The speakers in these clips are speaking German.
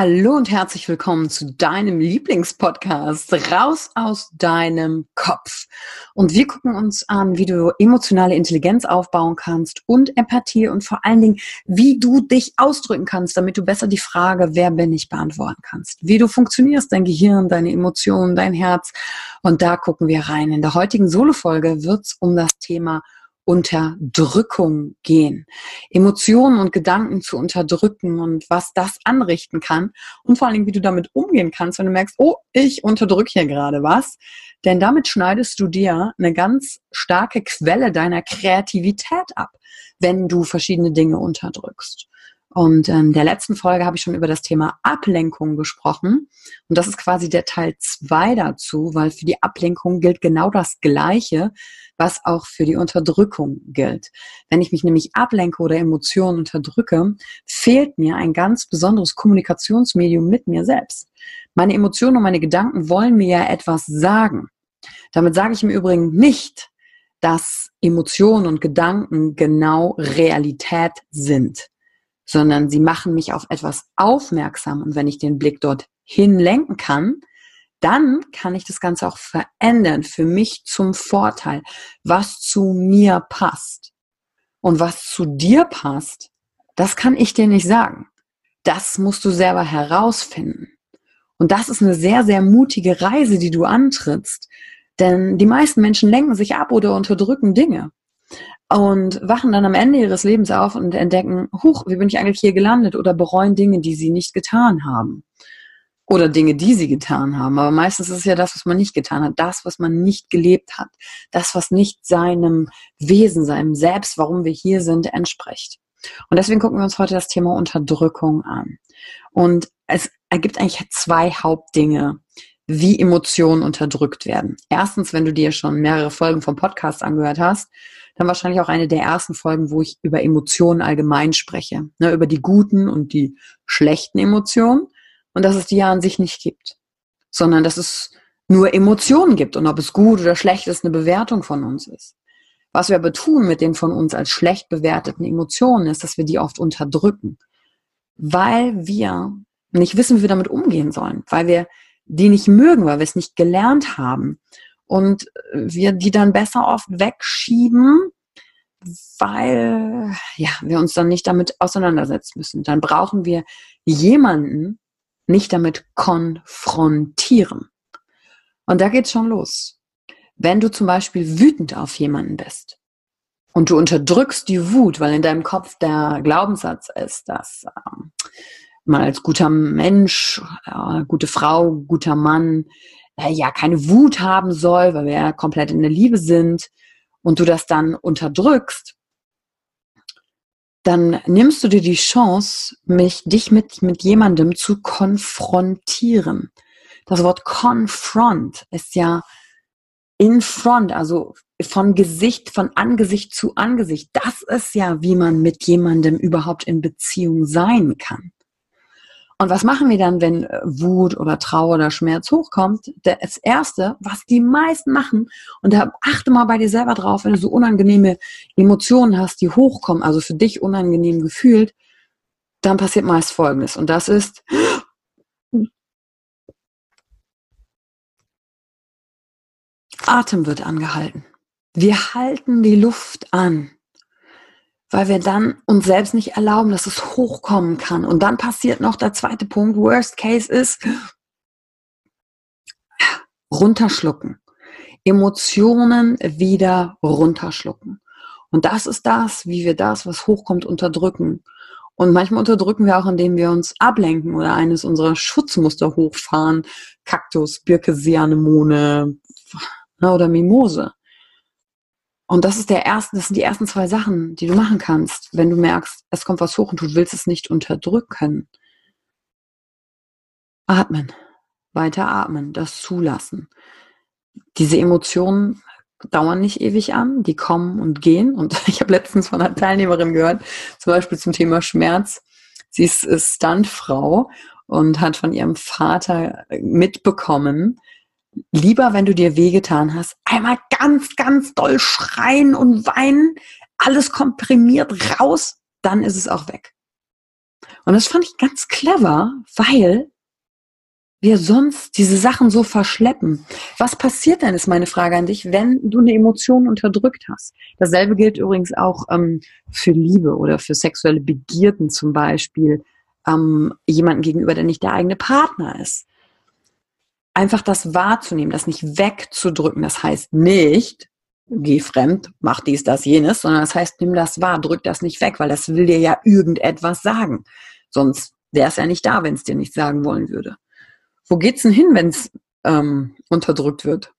Hallo und herzlich willkommen zu deinem Lieblingspodcast Raus aus deinem Kopf. Und wir gucken uns an, wie du emotionale Intelligenz aufbauen kannst und Empathie und vor allen Dingen, wie du dich ausdrücken kannst, damit du besser die Frage, wer bin ich, beantworten kannst. Wie du funktionierst, dein Gehirn, deine Emotionen, dein Herz. Und da gucken wir rein. In der heutigen Solo-Folge wird es um das Thema Unterdrückung gehen. Emotionen und Gedanken zu unterdrücken und was das anrichten kann und vor allen Dingen, wie du damit umgehen kannst, wenn du merkst, oh, ich unterdrücke hier gerade was. Denn damit schneidest du dir eine ganz starke Quelle deiner Kreativität ab, wenn du verschiedene Dinge unterdrückst. Und in der letzten Folge habe ich schon über das Thema Ablenkung gesprochen. Und das ist quasi der Teil zwei dazu, weil für die Ablenkung gilt genau das Gleiche, was auch für die Unterdrückung gilt. Wenn ich mich nämlich ablenke oder Emotionen unterdrücke, fehlt mir ein ganz besonderes Kommunikationsmedium mit mir selbst. Meine Emotionen und meine Gedanken wollen mir ja etwas sagen. Damit sage ich im Übrigen nicht, dass Emotionen und Gedanken genau Realität sind sondern sie machen mich auf etwas aufmerksam. Und wenn ich den Blick dorthin lenken kann, dann kann ich das Ganze auch verändern für mich zum Vorteil, was zu mir passt. Und was zu dir passt, das kann ich dir nicht sagen. Das musst du selber herausfinden. Und das ist eine sehr, sehr mutige Reise, die du antrittst. Denn die meisten Menschen lenken sich ab oder unterdrücken Dinge und wachen dann am Ende ihres Lebens auf und entdecken, huch, wie bin ich eigentlich hier gelandet oder bereuen Dinge, die sie nicht getan haben. Oder Dinge, die sie getan haben. Aber meistens ist es ja das, was man nicht getan hat, das, was man nicht gelebt hat, das, was nicht seinem Wesen, seinem Selbst, warum wir hier sind, entspricht. Und deswegen gucken wir uns heute das Thema Unterdrückung an. Und es ergibt eigentlich zwei Hauptdinge, wie Emotionen unterdrückt werden. Erstens, wenn du dir schon mehrere Folgen vom Podcast angehört hast, dann wahrscheinlich auch eine der ersten Folgen, wo ich über Emotionen allgemein spreche. Ne, über die guten und die schlechten Emotionen. Und dass es die ja an sich nicht gibt. Sondern dass es nur Emotionen gibt. Und ob es gut oder schlecht ist, eine Bewertung von uns ist. Was wir aber tun mit den von uns als schlecht bewerteten Emotionen, ist, dass wir die oft unterdrücken. Weil wir nicht wissen, wie wir damit umgehen sollen. Weil wir die nicht mögen, weil wir es nicht gelernt haben und wir die dann besser oft wegschieben, weil ja, wir uns dann nicht damit auseinandersetzen müssen. Dann brauchen wir jemanden nicht damit konfrontieren. Und da geht's schon los. Wenn du zum Beispiel wütend auf jemanden bist und du unterdrückst die Wut, weil in deinem Kopf der Glaubenssatz ist, dass ähm, man als guter Mensch, äh, gute Frau, guter Mann, äh, ja keine Wut haben soll, weil wir ja komplett in der Liebe sind und du das dann unterdrückst, dann nimmst du dir die Chance, mich, dich mit, mit jemandem zu konfrontieren. Das Wort confront ist ja in front, also von Gesicht, von Angesicht zu Angesicht. Das ist ja, wie man mit jemandem überhaupt in Beziehung sein kann. Und was machen wir dann, wenn äh, Wut oder Trauer oder Schmerz hochkommt? Das Erste, was die meisten machen, und da achte mal bei dir selber drauf, wenn du so unangenehme Emotionen hast, die hochkommen, also für dich unangenehm gefühlt, dann passiert meist Folgendes. Und das ist, Atem wird angehalten. Wir halten die Luft an weil wir dann uns selbst nicht erlauben, dass es hochkommen kann. Und dann passiert noch der zweite Punkt, Worst Case ist, runterschlucken. Emotionen wieder runterschlucken. Und das ist das, wie wir das, was hochkommt, unterdrücken. Und manchmal unterdrücken wir auch, indem wir uns ablenken oder eines unserer Schutzmuster hochfahren. Kaktus, Birke, Sianemone ne, oder Mimose. Und das ist der erste, das sind die ersten zwei Sachen, die du machen kannst, wenn du merkst, es kommt was hoch und du willst es nicht unterdrücken. Atmen, weiter atmen, das zulassen. Diese Emotionen dauern nicht ewig an, die kommen und gehen. Und ich habe letztens von einer Teilnehmerin gehört, zum Beispiel zum Thema Schmerz. Sie ist Stuntfrau und hat von ihrem Vater mitbekommen, lieber, wenn du dir wehgetan hast, einmal ganz, ganz doll schreien und weinen, alles komprimiert raus, dann ist es auch weg. Und das fand ich ganz clever, weil wir sonst diese Sachen so verschleppen. Was passiert denn, ist meine Frage an dich, wenn du eine Emotion unterdrückt hast? Dasselbe gilt übrigens auch ähm, für Liebe oder für sexuelle Begierden zum Beispiel ähm, jemanden gegenüber, der nicht der eigene Partner ist einfach das wahrzunehmen, das nicht wegzudrücken. Das heißt nicht, geh fremd, mach dies, das, jenes, sondern das heißt, nimm das wahr, drück das nicht weg, weil das will dir ja irgendetwas sagen. Sonst wäre es ja nicht da, wenn es dir nicht sagen wollen würde. Wo geht's denn hin, wenn es ähm, unterdrückt wird?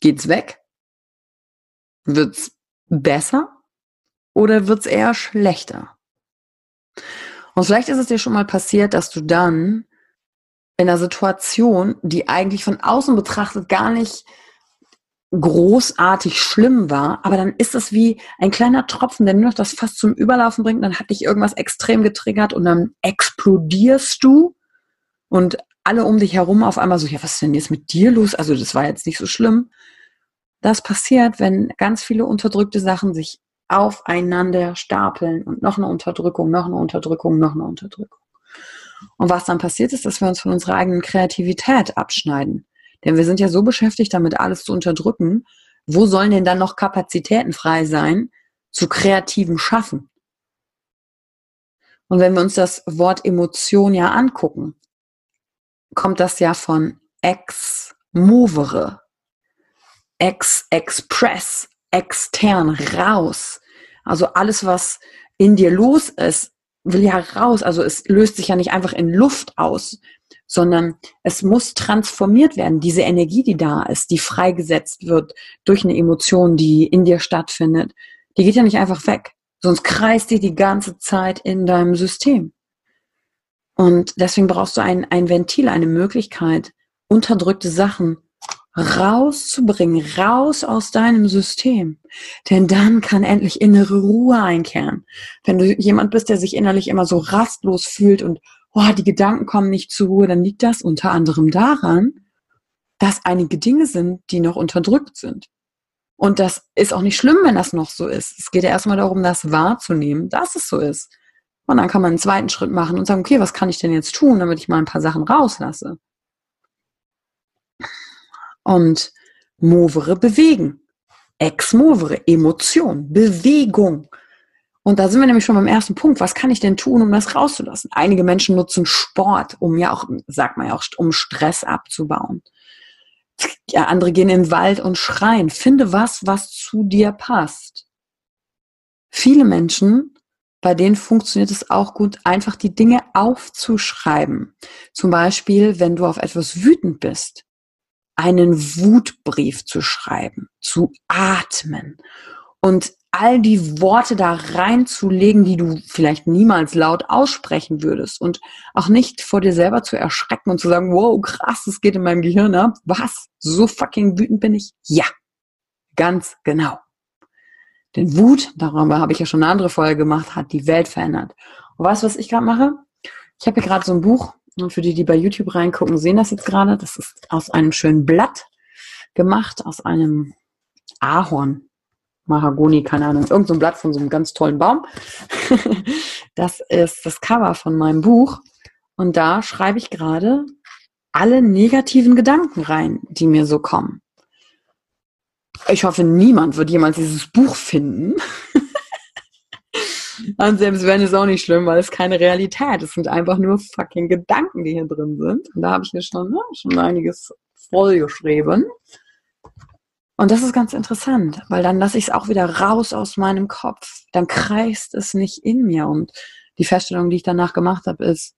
Geht's weg? Wird's besser? Oder wird's eher schlechter? Und vielleicht ist es dir schon mal passiert, dass du dann in einer Situation, die eigentlich von außen betrachtet gar nicht großartig schlimm war, aber dann ist es wie ein kleiner Tropfen, der nur noch das fast zum Überlaufen bringt, dann hat dich irgendwas extrem getriggert und dann explodierst du und alle um dich herum auf einmal so, ja, was ist denn jetzt mit dir los? Also das war jetzt nicht so schlimm. Das passiert, wenn ganz viele unterdrückte Sachen sich aufeinander stapeln und noch eine Unterdrückung, noch eine Unterdrückung, noch eine Unterdrückung. Und was dann passiert ist, dass wir uns von unserer eigenen Kreativität abschneiden. Denn wir sind ja so beschäftigt damit, alles zu unterdrücken. Wo sollen denn dann noch Kapazitäten frei sein zu kreativem Schaffen? Und wenn wir uns das Wort Emotion ja angucken, kommt das ja von ex movere, ex express, extern raus. Also alles, was in dir los ist, will ja raus. Also es löst sich ja nicht einfach in Luft aus, sondern es muss transformiert werden. Diese Energie, die da ist, die freigesetzt wird durch eine Emotion, die in dir stattfindet, die geht ja nicht einfach weg. Sonst kreist die die ganze Zeit in deinem System. Und deswegen brauchst du ein, ein Ventil, eine Möglichkeit, unterdrückte Sachen rauszubringen, raus aus deinem System. Denn dann kann endlich innere Ruhe einkehren. Wenn du jemand bist, der sich innerlich immer so rastlos fühlt und oh, die Gedanken kommen nicht zur Ruhe, dann liegt das unter anderem daran, dass einige Dinge sind, die noch unterdrückt sind. Und das ist auch nicht schlimm, wenn das noch so ist. Es geht ja erstmal darum, das wahrzunehmen, dass es so ist. Und dann kann man einen zweiten Schritt machen und sagen, okay, was kann ich denn jetzt tun, damit ich mal ein paar Sachen rauslasse? Und movere bewegen. Ex movere, Emotion, Bewegung. Und da sind wir nämlich schon beim ersten Punkt. Was kann ich denn tun, um das rauszulassen? Einige Menschen nutzen Sport, um ja auch, sagt man ja auch, um Stress abzubauen. Ja, andere gehen in den Wald und schreien. Finde was, was zu dir passt. Viele Menschen, bei denen funktioniert es auch gut, einfach die Dinge aufzuschreiben. Zum Beispiel, wenn du auf etwas wütend bist, einen Wutbrief zu schreiben, zu atmen und all die Worte da reinzulegen, die du vielleicht niemals laut aussprechen würdest und auch nicht vor dir selber zu erschrecken und zu sagen, wow, krass, das geht in meinem Gehirn ab. Was? So fucking wütend bin ich? Ja, ganz genau. Denn Wut, darüber habe ich ja schon eine andere Folge gemacht, hat die Welt verändert. Und weißt du, was ich gerade mache? Ich habe hier gerade so ein Buch, und für die, die bei YouTube reingucken, sehen das jetzt gerade. Das ist aus einem schönen Blatt gemacht, aus einem Ahorn. Mahagoni, keine Ahnung, irgendein so Blatt von so einem ganz tollen Baum. das ist das Cover von meinem Buch. Und da schreibe ich gerade alle negativen Gedanken rein, die mir so kommen. Ich hoffe, niemand wird jemals dieses Buch finden. Und selbst wenn es auch nicht schlimm, weil es keine Realität. Es sind einfach nur fucking Gedanken, die hier drin sind. Und da habe ich mir schon, ne, schon einiges vollgeschrieben. Und das ist ganz interessant, weil dann lasse ich es auch wieder raus aus meinem Kopf. Dann kreist es nicht in mir. Und die Feststellung, die ich danach gemacht habe, ist,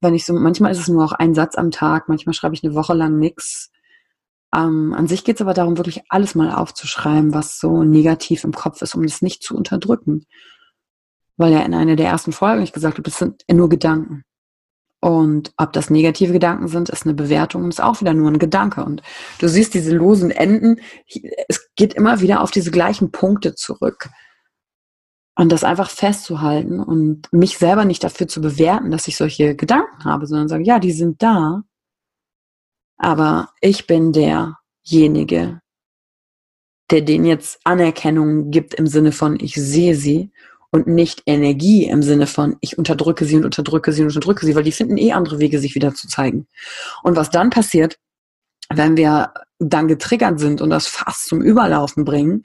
wenn ich so, manchmal ist es nur auch ein Satz am Tag, manchmal schreibe ich eine Woche lang nichts. Ähm, an sich geht es aber darum, wirklich alles mal aufzuschreiben, was so negativ im Kopf ist, um das nicht zu unterdrücken. Weil ja in einer der ersten Folgen ich gesagt habe, das sind nur Gedanken. Und ob das negative Gedanken sind, ist eine Bewertung und ist auch wieder nur ein Gedanke. Und du siehst diese losen Enden, es geht immer wieder auf diese gleichen Punkte zurück. Und das einfach festzuhalten und mich selber nicht dafür zu bewerten, dass ich solche Gedanken habe, sondern sagen, ja, die sind da, aber ich bin derjenige, der denen jetzt Anerkennung gibt im Sinne von, ich sehe sie und nicht Energie im Sinne von, ich unterdrücke sie und unterdrücke sie und unterdrücke sie, weil die finden eh andere Wege, sich wieder zu zeigen. Und was dann passiert, wenn wir dann getriggert sind und das fast zum Überlaufen bringen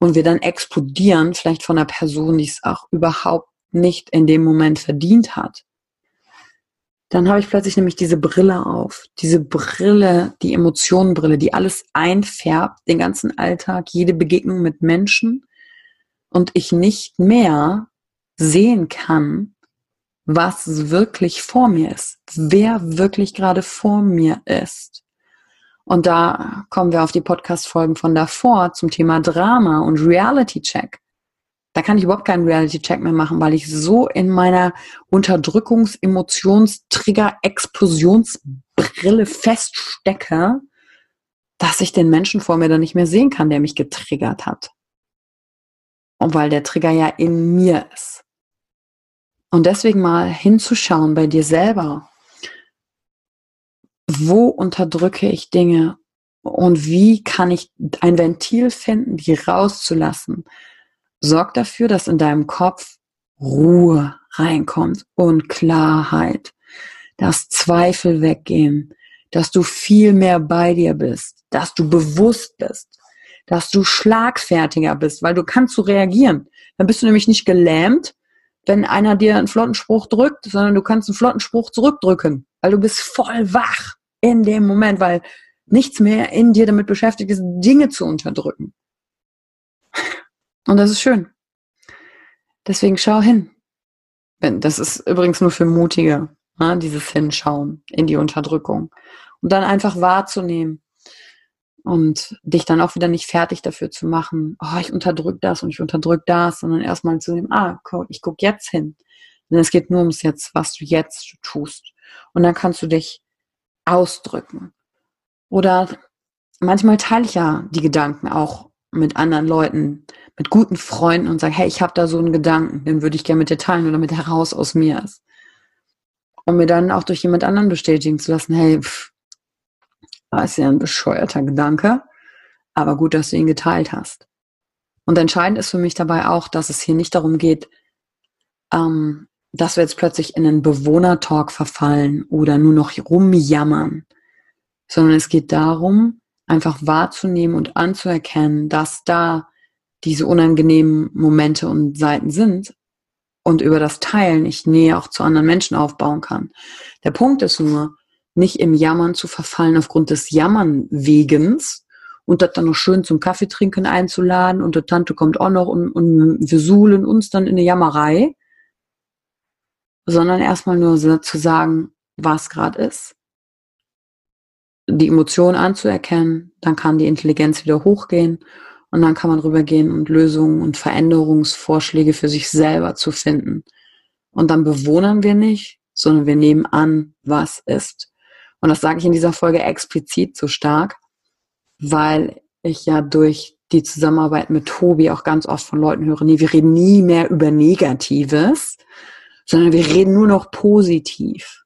und wir dann explodieren, vielleicht von einer Person, die es auch überhaupt nicht in dem Moment verdient hat, dann habe ich plötzlich nämlich diese Brille auf. Diese Brille, die Emotionenbrille, die alles einfärbt, den ganzen Alltag, jede Begegnung mit Menschen und ich nicht mehr sehen kann, was wirklich vor mir ist, wer wirklich gerade vor mir ist. Und da kommen wir auf die Podcast-Folgen von davor zum Thema Drama und Reality-Check. Da kann ich überhaupt keinen Reality-Check mehr machen, weil ich so in meiner Unterdrückungs-, Emotions-, Trigger-, Explosionsbrille feststecke, dass ich den Menschen vor mir dann nicht mehr sehen kann, der mich getriggert hat. Und weil der Trigger ja in mir ist. Und deswegen mal hinzuschauen bei dir selber. Wo unterdrücke ich Dinge? Und wie kann ich ein Ventil finden, die rauszulassen? Sorg dafür, dass in deinem Kopf Ruhe reinkommt und Klarheit, dass Zweifel weggehen, dass du viel mehr bei dir bist, dass du bewusst bist, dass du schlagfertiger bist, weil du kannst so reagieren. Dann bist du nämlich nicht gelähmt, wenn einer dir einen flotten Spruch drückt, sondern du kannst einen flotten Spruch zurückdrücken, weil du bist voll wach in dem Moment, weil nichts mehr in dir damit beschäftigt ist, Dinge zu unterdrücken. Und das ist schön. Deswegen schau hin. Das ist übrigens nur für Mutige, ne, dieses Hinschauen in die Unterdrückung. Und dann einfach wahrzunehmen, und dich dann auch wieder nicht fertig dafür zu machen, oh, ich unterdrück das und ich unterdrück das, sondern erstmal zu nehmen, ah, ich guck jetzt hin. Denn es geht nur ums Jetzt, was du jetzt tust. Und dann kannst du dich ausdrücken. Oder manchmal teile ich ja die Gedanken auch mit anderen Leuten, mit guten Freunden und sage, hey, ich habe da so einen Gedanken, den würde ich gerne mit dir teilen oder mit heraus aus mir ist. Um mir dann auch durch jemand anderen bestätigen zu lassen, hey, pff, ist ja ein bescheuerter Gedanke, aber gut, dass du ihn geteilt hast. Und entscheidend ist für mich dabei auch, dass es hier nicht darum geht, ähm, dass wir jetzt plötzlich in einen Bewohnertalk verfallen oder nur noch rumjammern, sondern es geht darum, einfach wahrzunehmen und anzuerkennen, dass da diese unangenehmen Momente und Seiten sind und über das Teilen ich Nähe auch zu anderen Menschen aufbauen kann. Der Punkt ist nur, nicht im Jammern zu verfallen aufgrund des Jammern-Wegens und das dann noch schön zum Kaffeetrinken einzuladen und die Tante kommt auch noch und, und wir suhlen uns dann in eine Jammerei, sondern erstmal nur zu sagen, was gerade ist, die Emotion anzuerkennen, dann kann die Intelligenz wieder hochgehen und dann kann man rübergehen und Lösungen und Veränderungsvorschläge für sich selber zu finden. Und dann bewohnern wir nicht, sondern wir nehmen an, was ist. Und das sage ich in dieser Folge explizit so stark, weil ich ja durch die Zusammenarbeit mit Tobi auch ganz oft von Leuten höre, nee, wir reden nie mehr über Negatives, sondern wir reden nur noch positiv.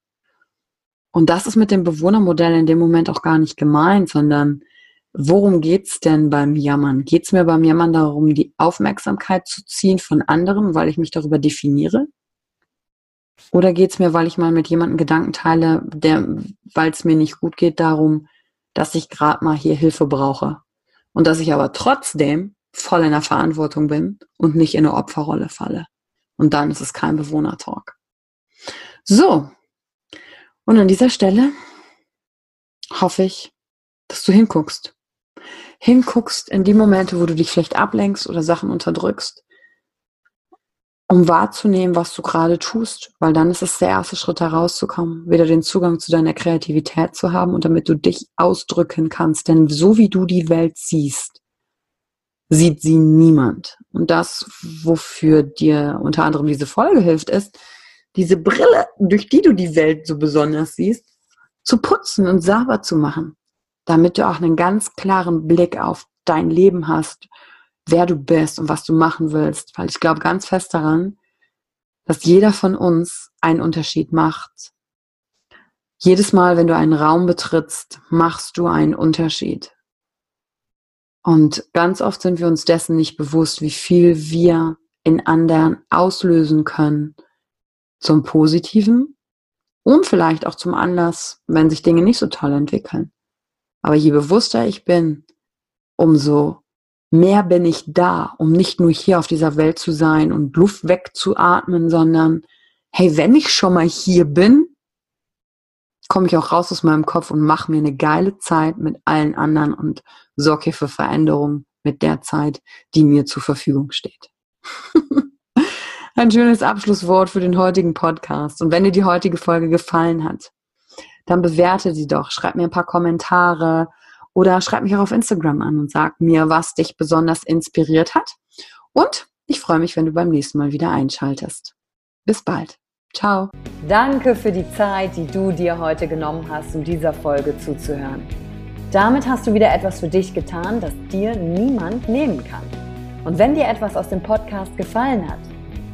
Und das ist mit dem Bewohnermodell in dem Moment auch gar nicht gemeint, sondern worum geht's denn beim Jammern? Geht's mir beim Jammern darum, die Aufmerksamkeit zu ziehen von anderen, weil ich mich darüber definiere? Oder geht's mir, weil ich mal mit jemandem Gedanken teile, weil es mir nicht gut geht, darum, dass ich gerade mal hier Hilfe brauche und dass ich aber trotzdem voll in der Verantwortung bin und nicht in eine Opferrolle falle. Und dann ist es kein Bewohnertalk. So, und an dieser Stelle hoffe ich, dass du hinguckst. Hinguckst in die Momente, wo du dich vielleicht ablenkst oder Sachen unterdrückst, um wahrzunehmen, was du gerade tust, weil dann ist es der erste Schritt herauszukommen, wieder den Zugang zu deiner Kreativität zu haben und damit du dich ausdrücken kannst. Denn so wie du die Welt siehst, sieht sie niemand. Und das, wofür dir unter anderem diese Folge hilft, ist, diese Brille, durch die du die Welt so besonders siehst, zu putzen und sauber zu machen, damit du auch einen ganz klaren Blick auf dein Leben hast, wer du bist und was du machen willst. Weil ich glaube ganz fest daran, dass jeder von uns einen Unterschied macht. Jedes Mal, wenn du einen Raum betrittst, machst du einen Unterschied. Und ganz oft sind wir uns dessen nicht bewusst, wie viel wir in anderen auslösen können zum Positiven und vielleicht auch zum Anlass, wenn sich Dinge nicht so toll entwickeln. Aber je bewusster ich bin, umso mehr bin ich da, um nicht nur hier auf dieser Welt zu sein und Luft wegzuatmen, sondern hey, wenn ich schon mal hier bin, komme ich auch raus aus meinem Kopf und mache mir eine geile Zeit mit allen anderen und sorge hier für Veränderungen mit der Zeit, die mir zur Verfügung steht. Ein schönes Abschlusswort für den heutigen Podcast. Und wenn dir die heutige Folge gefallen hat, dann bewerte sie doch. Schreib mir ein paar Kommentare oder schreib mich auch auf Instagram an und sag mir, was dich besonders inspiriert hat. Und ich freue mich, wenn du beim nächsten Mal wieder einschaltest. Bis bald. Ciao. Danke für die Zeit, die du dir heute genommen hast, um dieser Folge zuzuhören. Damit hast du wieder etwas für dich getan, das dir niemand nehmen kann. Und wenn dir etwas aus dem Podcast gefallen hat,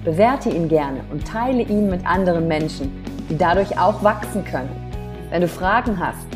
bewerte ihn gerne und teile ihn mit anderen Menschen, die dadurch auch wachsen können. Wenn du Fragen hast